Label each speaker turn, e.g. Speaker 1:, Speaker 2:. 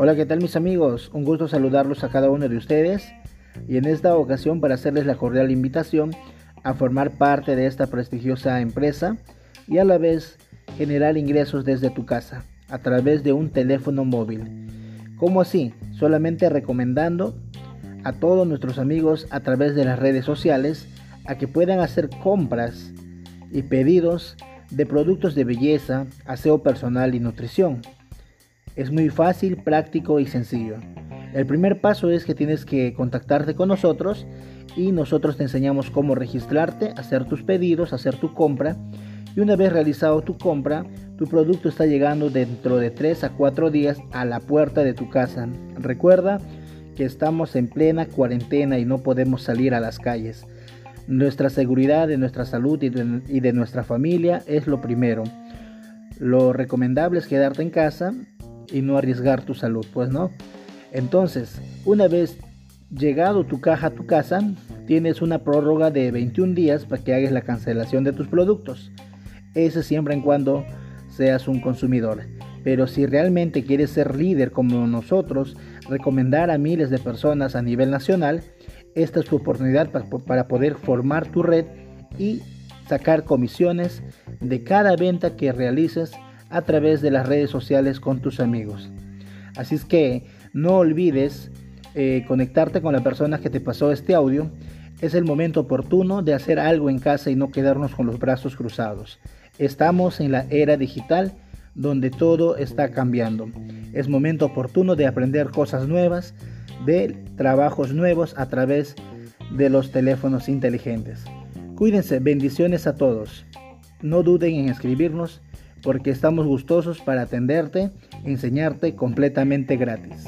Speaker 1: Hola, ¿qué tal mis amigos? Un gusto saludarlos a cada uno de ustedes y en esta ocasión para hacerles la cordial invitación a formar parte de esta prestigiosa empresa y a la vez generar ingresos desde tu casa a través de un teléfono móvil. ¿Cómo así? Solamente recomendando a todos nuestros amigos a través de las redes sociales a que puedan hacer compras y pedidos de productos de belleza, aseo personal y nutrición. Es muy fácil, práctico y sencillo. El primer paso es que tienes que contactarte con nosotros y nosotros te enseñamos cómo registrarte, hacer tus pedidos, hacer tu compra y una vez realizado tu compra, tu producto está llegando dentro de 3 a 4 días a la puerta de tu casa. Recuerda que estamos en plena cuarentena y no podemos salir a las calles. Nuestra seguridad de nuestra salud y de, y de nuestra familia es lo primero. Lo recomendable es quedarte en casa y no arriesgar tu salud, pues no. Entonces, una vez llegado tu caja a tu casa, tienes una prórroga de 21 días para que hagas la cancelación de tus productos. Ese siempre en cuando seas un consumidor. Pero si realmente quieres ser líder como nosotros, recomendar a miles de personas a nivel nacional, esta es tu oportunidad para poder formar tu red y sacar comisiones de cada venta que realices a través de las redes sociales con tus amigos. Así es que no olvides eh, conectarte con la persona que te pasó este audio. Es el momento oportuno de hacer algo en casa y no quedarnos con los brazos cruzados. Estamos en la era digital donde todo está cambiando. Es momento oportuno de aprender cosas nuevas, de trabajos nuevos a través de los teléfonos inteligentes. Cuídense, bendiciones a todos. No duden en escribirnos porque estamos gustosos para atenderte, enseñarte completamente gratis.